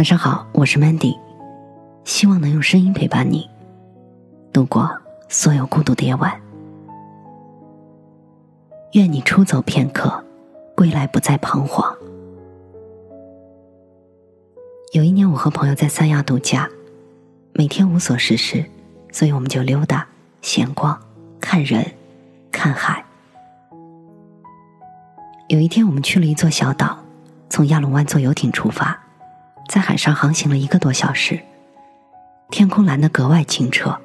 晚上好，我是 Mandy，希望能用声音陪伴你度过所有孤独的夜晚。愿你出走片刻，归来不再彷徨。有一年，我和朋友在三亚度假，每天无所事事，所以我们就溜达、闲逛、看人、看海。有一天，我们去了一座小岛，从亚龙湾坐游艇出发。在海上航行了一个多小时，天空蓝得格外清澈，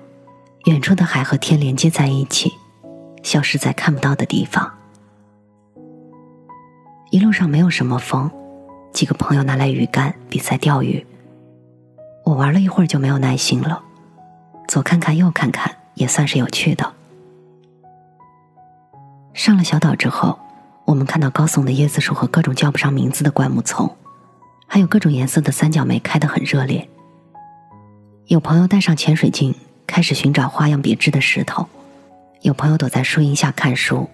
远处的海和天连接在一起，消失在看不到的地方。一路上没有什么风，几个朋友拿来鱼竿比赛钓鱼。我玩了一会儿就没有耐心了，左看看右看看也算是有趣的。上了小岛之后，我们看到高耸的椰子树和各种叫不上名字的灌木丛。还有各种颜色的三角梅开得很热烈。有朋友带上潜水镜，开始寻找花样别致的石头；有朋友躲在树荫下看书，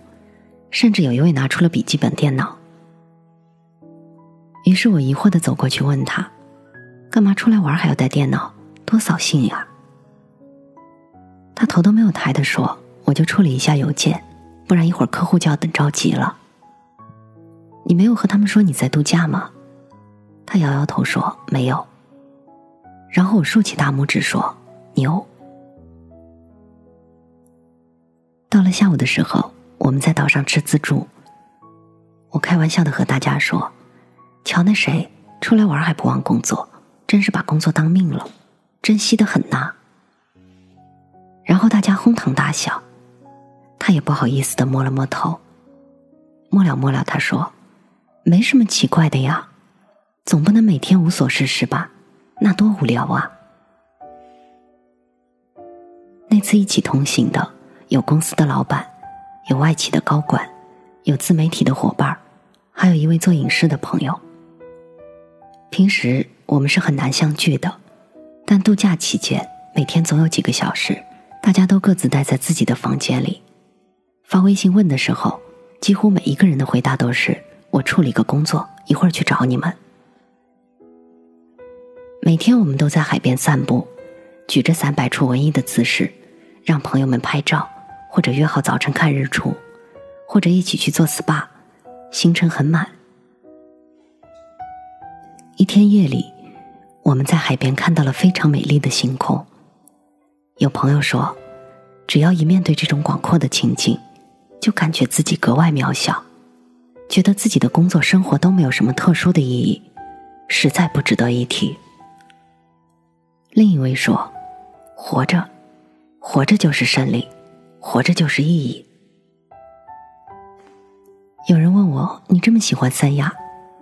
甚至有一位拿出了笔记本电脑。于是我疑惑的走过去问他：“干嘛出来玩还要带电脑？多扫兴呀！”他头都没有抬的说：“我就处理一下邮件，不然一会儿客户就要等着急了。”你没有和他们说你在度假吗？他摇摇头说：“没有。”然后我竖起大拇指说：“牛。”到了下午的时候，我们在岛上吃自助。我开玩笑的和大家说：“瞧那谁出来玩还不忘工作，真是把工作当命了，珍惜的很呐。”然后大家哄堂大笑，他也不好意思的摸了摸头，摸了摸了，他说：“没什么奇怪的呀。”总不能每天无所事事吧？那多无聊啊！那次一起同行的有公司的老板，有外企的高管，有自媒体的伙伴，还有一位做影视的朋友。平时我们是很难相聚的，但度假期间每天总有几个小时，大家都各自待在自己的房间里。发微信问的时候，几乎每一个人的回答都是：“我处理个工作，一会儿去找你们。”每天我们都在海边散步，举着伞摆出文艺的姿势，让朋友们拍照，或者约好早晨看日出，或者一起去做 SPA，行程很满。一天夜里，我们在海边看到了非常美丽的星空。有朋友说，只要一面对这种广阔的情景，就感觉自己格外渺小，觉得自己的工作生活都没有什么特殊的意义，实在不值得一提。另一位说：“活着，活着就是胜利，活着就是意义。”有人问我：“你这么喜欢三亚，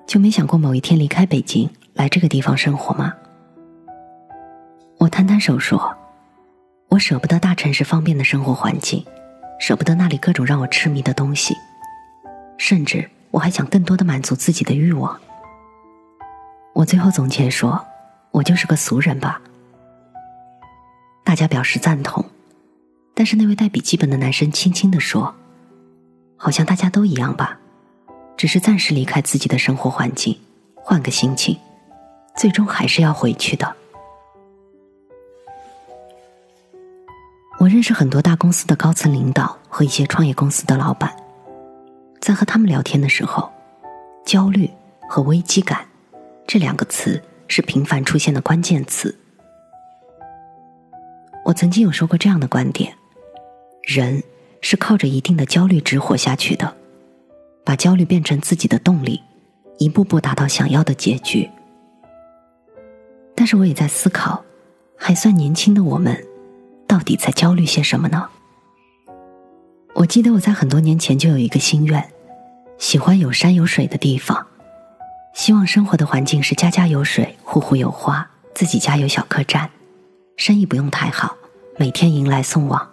就没想过某一天离开北京来这个地方生活吗？”我摊摊手说：“我舍不得大城市方便的生活环境，舍不得那里各种让我痴迷的东西，甚至我还想更多的满足自己的欲望。”我最后总结说：“我就是个俗人吧。”大家表示赞同，但是那位带笔记本的男生轻轻的说：“好像大家都一样吧，只是暂时离开自己的生活环境，换个心情，最终还是要回去的。”我认识很多大公司的高层领导和一些创业公司的老板，在和他们聊天的时候，焦虑和危机感这两个词是频繁出现的关键词。我曾经有说过这样的观点：人是靠着一定的焦虑值活下去的，把焦虑变成自己的动力，一步步达到想要的结局。但是我也在思考，还算年轻的我们，到底在焦虑些什么呢？我记得我在很多年前就有一个心愿，喜欢有山有水的地方，希望生活的环境是家家有水，户户有花，自己家有小客栈，生意不用太好。每天迎来送往，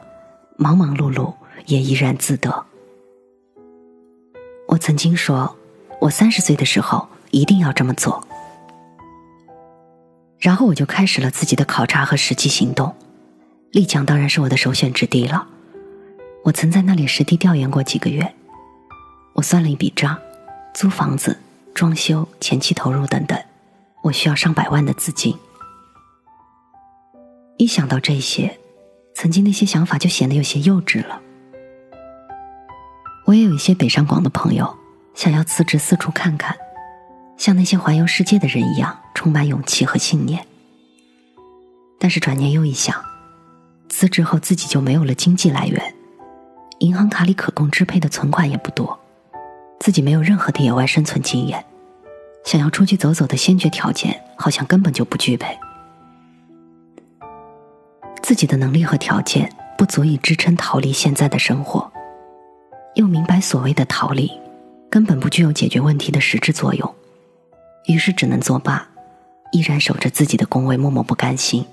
忙忙碌碌也怡然自得。我曾经说，我三十岁的时候一定要这么做。然后我就开始了自己的考察和实际行动。丽江当然是我的首选之地了。我曾在那里实地调研过几个月。我算了一笔账，租房子、装修、前期投入等等，我需要上百万的资金。一想到这些，曾经那些想法就显得有些幼稚了。我也有一些北上广的朋友，想要辞职四处看看，像那些环游世界的人一样，充满勇气和信念。但是转念又一想，辞职后自己就没有了经济来源，银行卡里可供支配的存款也不多，自己没有任何的野外生存经验，想要出去走走的先决条件好像根本就不具备。自己的能力和条件不足以支撑逃离现在的生活，又明白所谓的逃离根本不具有解决问题的实质作用，于是只能作罢，依然守着自己的工位，默默不甘心。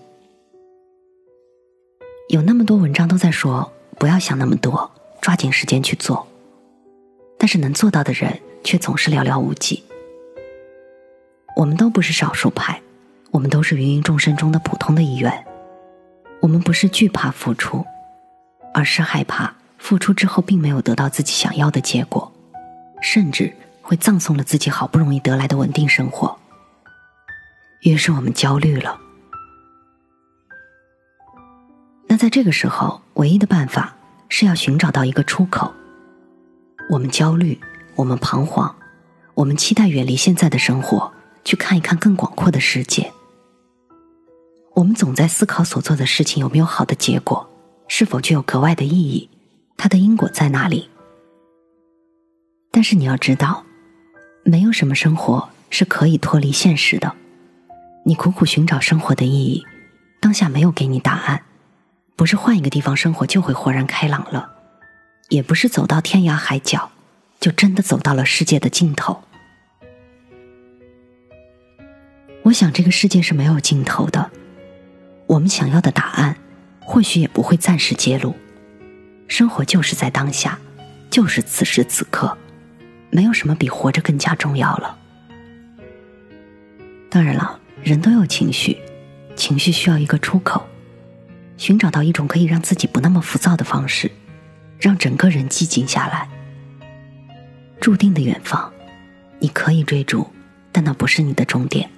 有那么多文章都在说不要想那么多，抓紧时间去做，但是能做到的人却总是寥寥无几。我们都不是少数派，我们都是芸芸众生中的普通的一员。我们不是惧怕付出，而是害怕付出之后并没有得到自己想要的结果，甚至会葬送了自己好不容易得来的稳定生活。于是我们焦虑了。那在这个时候，唯一的办法是要寻找到一个出口。我们焦虑，我们彷徨，我们期待远离现在的生活，去看一看更广阔的世界。我们总在思考所做的事情有没有好的结果，是否具有格外的意义，它的因果在哪里？但是你要知道，没有什么生活是可以脱离现实的。你苦苦寻找生活的意义，当下没有给你答案，不是换一个地方生活就会豁然开朗了，也不是走到天涯海角就真的走到了世界的尽头。我想这个世界是没有尽头的。我们想要的答案，或许也不会暂时揭露。生活就是在当下，就是此时此刻，没有什么比活着更加重要了。当然了，人都有情绪，情绪需要一个出口，寻找到一种可以让自己不那么浮躁的方式，让整个人寂静下来。注定的远方，你可以追逐，但那不是你的终点。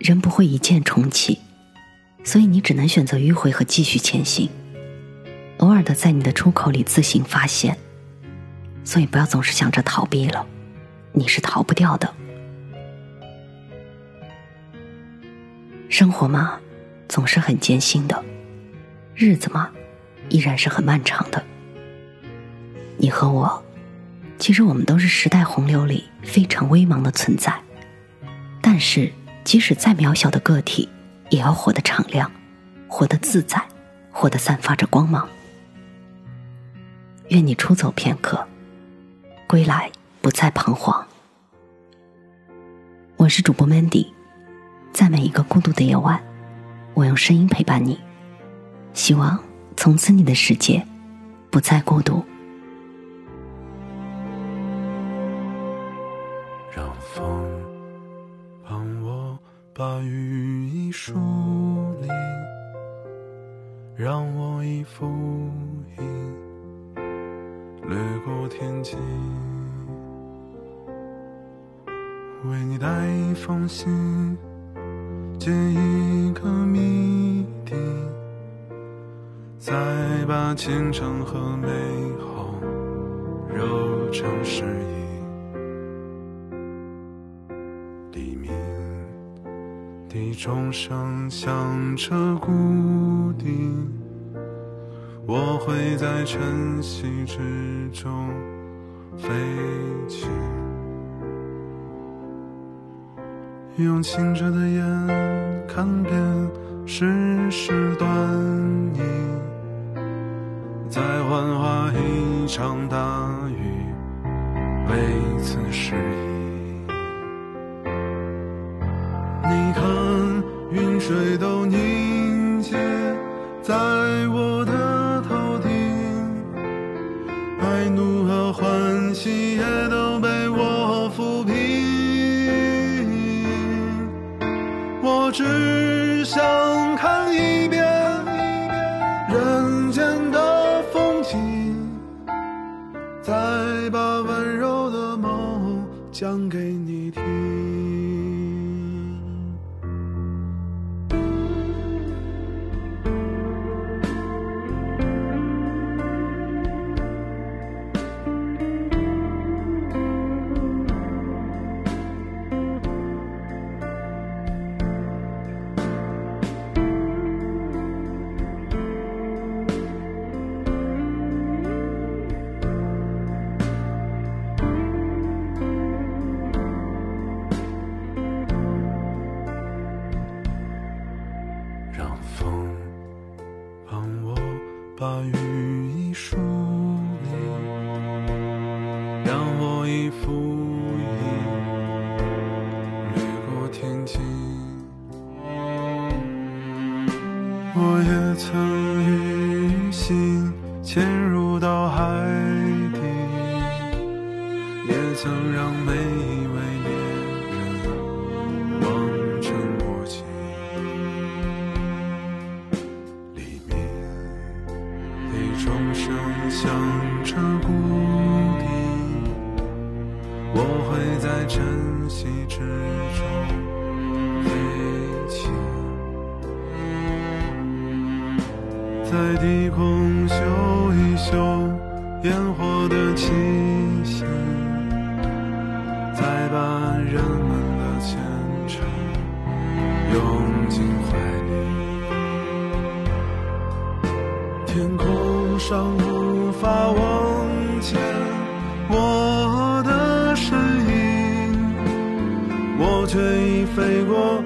人不会一键重启。所以你只能选择迂回和继续前行，偶尔的在你的出口里自行发现。所以不要总是想着逃避了，你是逃不掉的。生活嘛，总是很艰辛的；日子嘛，依然是很漫长的。你和我，其实我们都是时代洪流里非常微茫的存在，但是即使再渺小的个体。也要活得敞亮，活得自在，活得散发着光芒。愿你出走片刻，归来不再彷徨。我是主播 Mandy，在每一个孤独的夜晚，我用声音陪伴你，希望从此你的世界不再孤独。让风帮我把雨。疏离，让我一幅印掠过天际，为你带一封信，解一个谜底，再把虔诚和美好揉成诗意。地钟声响彻谷底，我会在晨曦之中飞起，用清澈的眼看遍世事端倪，再幻化一场大雨，为此失意。水都凝结在我的头顶，爱怒和欢喜也都被我抚平。我只想我也曾与心潜入到海底，也曾让每一位猎人望尘莫及。黎明里钟声响彻谷底，我会在晨曦之中飞起。在低空嗅一嗅烟火的气息，再把人们的虔诚拥进怀里。天空上无法望见我的身影，我却已飞过